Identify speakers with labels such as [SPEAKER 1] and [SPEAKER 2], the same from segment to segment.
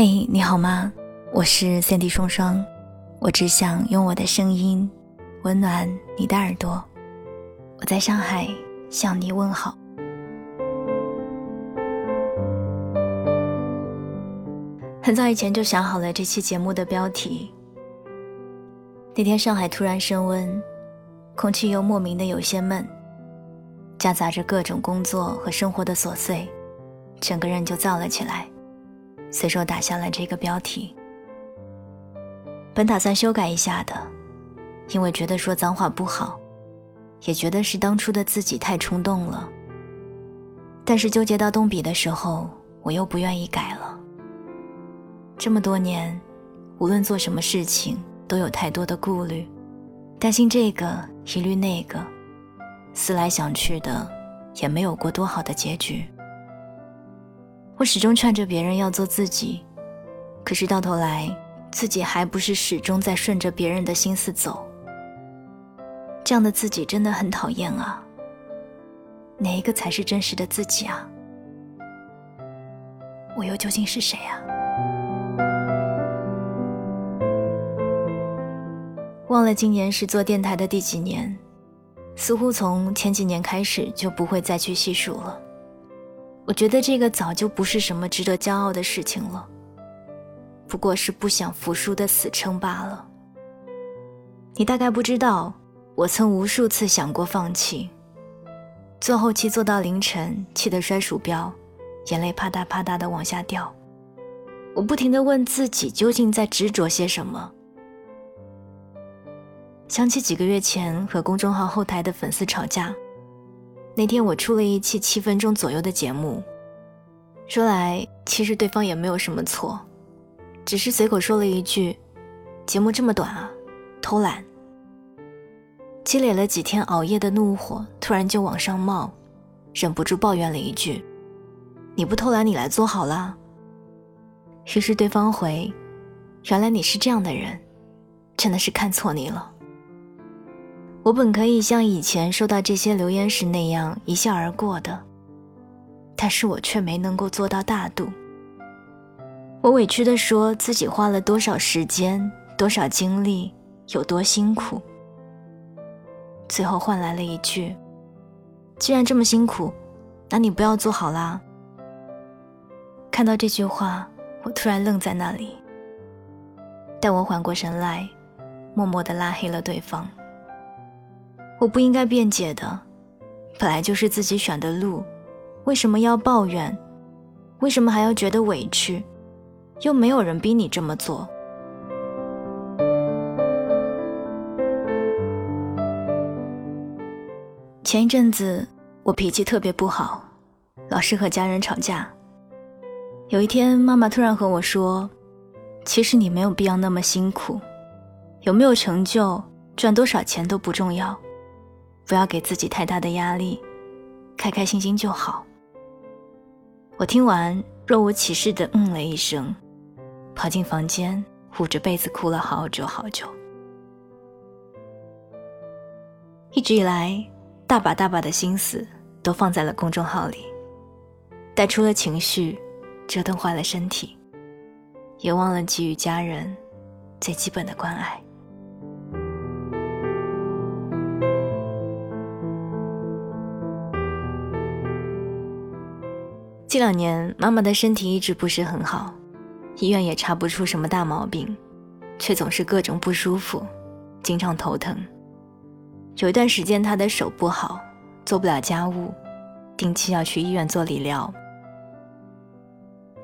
[SPEAKER 1] 嘿，你好吗？我是三 D 双双，我只想用我的声音温暖你的耳朵。我在上海向你问好。很早以前就想好了这期节目的标题。那天上海突然升温，空气又莫名的有些闷，夹杂着各种工作和生活的琐碎，整个人就燥了起来。随手打下了这个标题，本打算修改一下的，因为觉得说脏话不好，也觉得是当初的自己太冲动了。但是纠结到动笔的时候，我又不愿意改了。这么多年，无论做什么事情，都有太多的顾虑，担心这个，疑虑那个，思来想去的，也没有过多好的结局。我始终劝着别人要做自己，可是到头来，自己还不是始终在顺着别人的心思走。这样的自己真的很讨厌啊！哪一个才是真实的自己啊？我又究竟是谁啊？忘了今年是做电台的第几年，似乎从前几年开始就不会再去细数了。我觉得这个早就不是什么值得骄傲的事情了，不过是不想服输的死撑罢了。你大概不知道，我曾无数次想过放弃，做后期做到凌晨，气得摔鼠标，眼泪啪嗒啪嗒的往下掉。我不停的问自己，究竟在执着些什么？想起几个月前和公众号后台的粉丝吵架。那天我出了一期七分钟左右的节目，说来其实对方也没有什么错，只是随口说了一句：“节目这么短啊，偷懒。”积累了几天熬夜的怒火突然就往上冒，忍不住抱怨了一句：“你不偷懒，你来做好了。”于是对方回：“原来你是这样的人，真的是看错你了。”我本可以像以前收到这些留言时那样一笑而过的，但是我却没能够做到大度。我委屈地说自己花了多少时间、多少精力，有多辛苦，最后换来了一句：“既然这么辛苦，那你不要做好啦。”看到这句话，我突然愣在那里。待我缓过神来，默默地拉黑了对方。我不应该辩解的，本来就是自己选的路，为什么要抱怨？为什么还要觉得委屈？又没有人逼你这么做。前一阵子我脾气特别不好，老是和家人吵架。有一天，妈妈突然和我说：“其实你没有必要那么辛苦，有没有成就，赚多少钱都不重要。”不要给自己太大的压力，开开心心就好。我听完，若无其事的嗯了一声，跑进房间，捂着被子哭了好久好久。一直以来，大把大把的心思都放在了公众号里，带出了情绪，折腾坏了身体，也忘了给予家人最基本的关爱。近两年，妈妈的身体一直不是很好，医院也查不出什么大毛病，却总是各种不舒服，经常头疼。有一段时间，她的手不好，做不了家务，定期要去医院做理疗。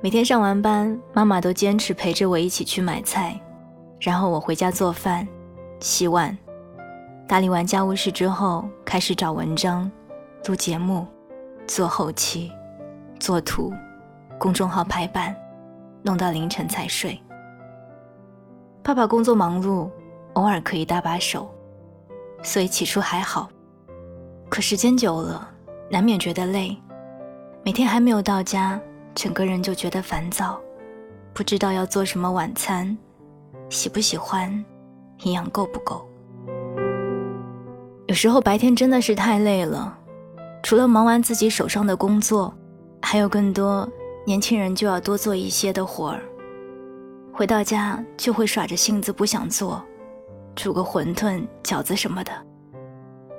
[SPEAKER 1] 每天上完班，妈妈都坚持陪着我一起去买菜，然后我回家做饭、洗碗，打理完家务事之后，开始找文章、录节目、做后期。做图，公众号排版，弄到凌晨才睡。爸爸工作忙碌，偶尔可以搭把手，所以起初还好。可时间久了，难免觉得累。每天还没有到家，整个人就觉得烦躁，不知道要做什么晚餐，喜不喜欢，营养够不够。有时候白天真的是太累了，除了忙完自己手上的工作。还有更多年轻人就要多做一些的活儿，回到家就会耍着性子不想做，煮个馄饨、饺子什么的，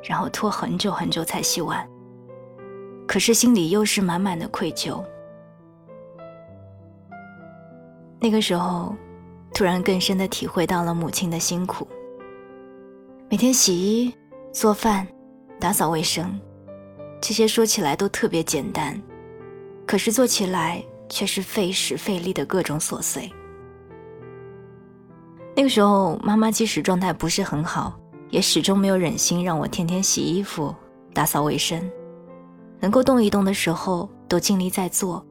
[SPEAKER 1] 然后拖很久很久才洗碗。可是心里又是满满的愧疚。那个时候，突然更深的体会到了母亲的辛苦。每天洗衣、做饭、打扫卫生，这些说起来都特别简单，可是做起来却是费时费力的各种琐碎。那个时候，妈妈即使状态不是很好，也始终没有忍心让我天天洗衣服、打扫卫生。能够动一动的时候，都尽力在做，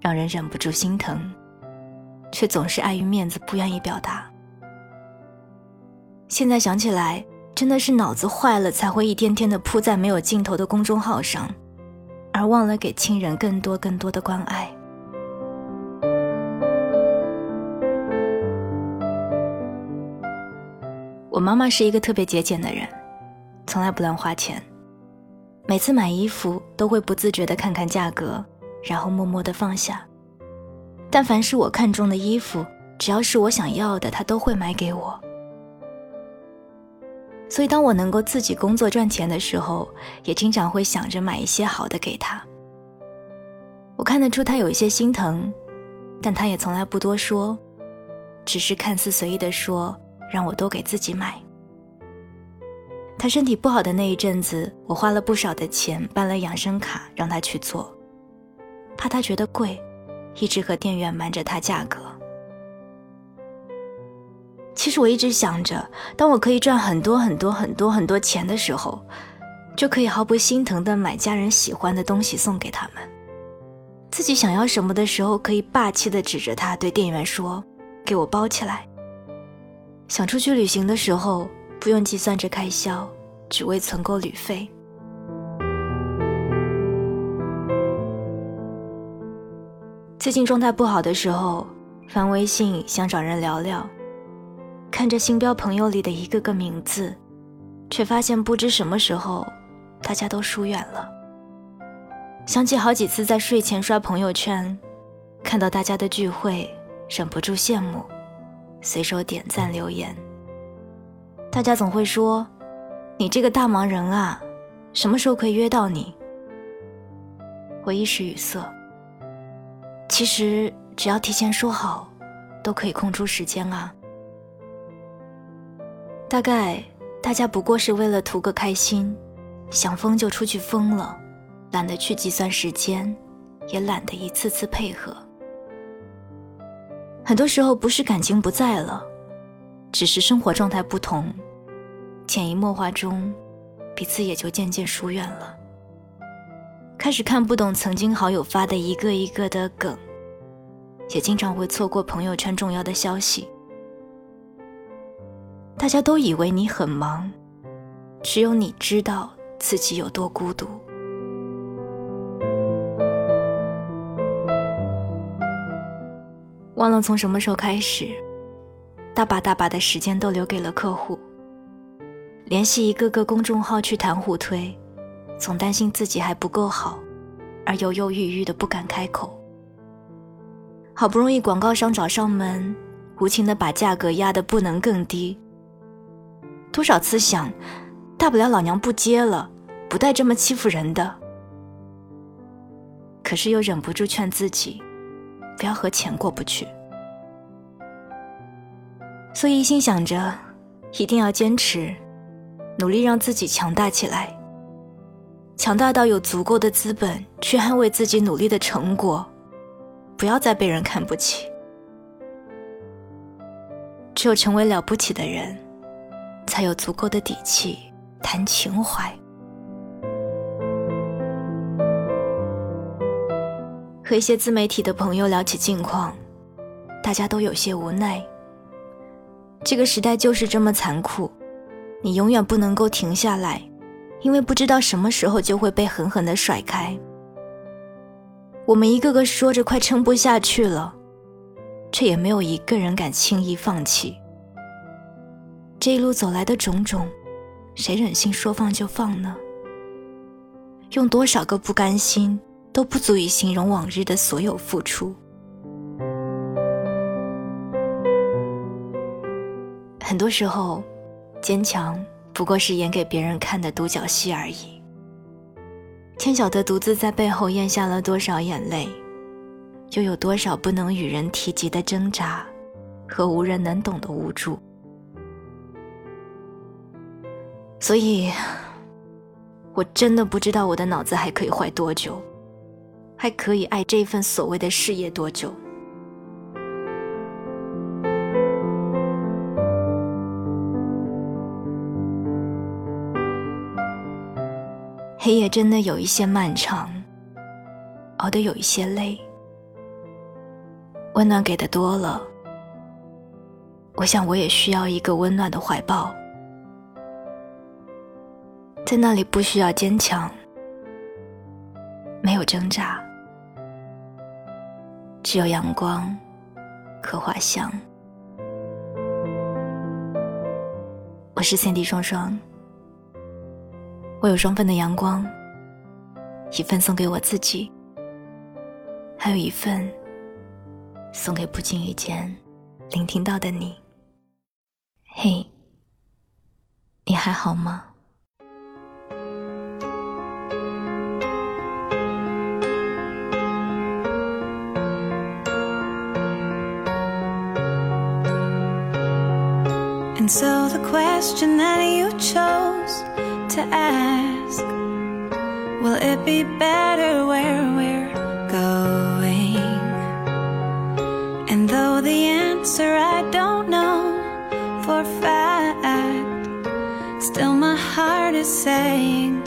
[SPEAKER 1] 让人忍不住心疼，却总是碍于面子不愿意表达。现在想起来，真的是脑子坏了，才会一天天的扑在没有尽头的公众号上，而忘了给亲人更多更多的关爱。我妈妈是一个特别节俭的人，从来不乱花钱。每次买衣服都会不自觉地看看价格，然后默默地放下。但凡是我看中的衣服，只要是我想要的，她都会买给我。所以当我能够自己工作赚钱的时候，也经常会想着买一些好的给他。我看得出他有一些心疼，但他也从来不多说，只是看似随意的说。让我都给自己买。他身体不好的那一阵子，我花了不少的钱办了养生卡，让他去做。怕他觉得贵，一直和店员瞒着他价格。其实我一直想着，当我可以赚很多很多很多很多钱的时候，就可以毫不心疼的买家人喜欢的东西送给他们。自己想要什么的时候，可以霸气的指着他对店员说：“给我包起来。”想出去旅行的时候，不用计算着开销，只为存够旅费。最近状态不好的时候，翻微信想找人聊聊，看着星标朋友里的一个个名字，却发现不知什么时候，大家都疏远了。想起好几次在睡前刷朋友圈，看到大家的聚会，忍不住羡慕。随手点赞留言，大家总会说：“你这个大忙人啊，什么时候可以约到你？”我一时语塞。其实只要提前说好，都可以空出时间啊。大概大家不过是为了图个开心，想疯就出去疯了，懒得去计算时间，也懒得一次次配合。很多时候不是感情不在了，只是生活状态不同，潜移默化中，彼此也就渐渐疏远了。开始看不懂曾经好友发的一个一个的梗，也经常会错过朋友圈重要的消息。大家都以为你很忙，只有你知道自己有多孤独。忘了从什么时候开始，大把大把的时间都留给了客户。联系一个个公众号去谈互推，总担心自己还不够好，而犹犹豫豫的不敢开口。好不容易广告商找上门，无情的把价格压得不能更低。多少次想，大不了老娘不接了，不带这么欺负人的。可是又忍不住劝自己。不要和钱过不去，所以一心想着一定要坚持，努力让自己强大起来，强大到有足够的资本去捍卫自己努力的成果，不要再被人看不起。只有成为了不起的人，才有足够的底气谈情怀。和一些自媒体的朋友聊起近况，大家都有些无奈。这个时代就是这么残酷，你永远不能够停下来，因为不知道什么时候就会被狠狠的甩开。我们一个个说着快撑不下去了，却也没有一个人敢轻易放弃。这一路走来的种种，谁忍心说放就放呢？用多少个不甘心？都不足以形容往日的所有付出。很多时候，坚强不过是演给别人看的独角戏而已。天晓得独自在背后咽下了多少眼泪，又有多少不能与人提及的挣扎和无人能懂的无助。所以，我真的不知道我的脑子还可以坏多久，还可以爱这份所谓的事业多久。黑夜真的有一些漫长，熬得有一些累。温暖给的多了，我想我也需要一个温暖的怀抱，在那里不需要坚强，没有挣扎，只有阳光和花香。我是三 D 双双。我有双份的阳光，一份送给我自己，还有一份送给不经意间聆听到的你。嘿，你还好吗
[SPEAKER 2] ？And so the question that you chose. to ask Will it be better where we're going? And though the answer I don't know for fact, still my heart is saying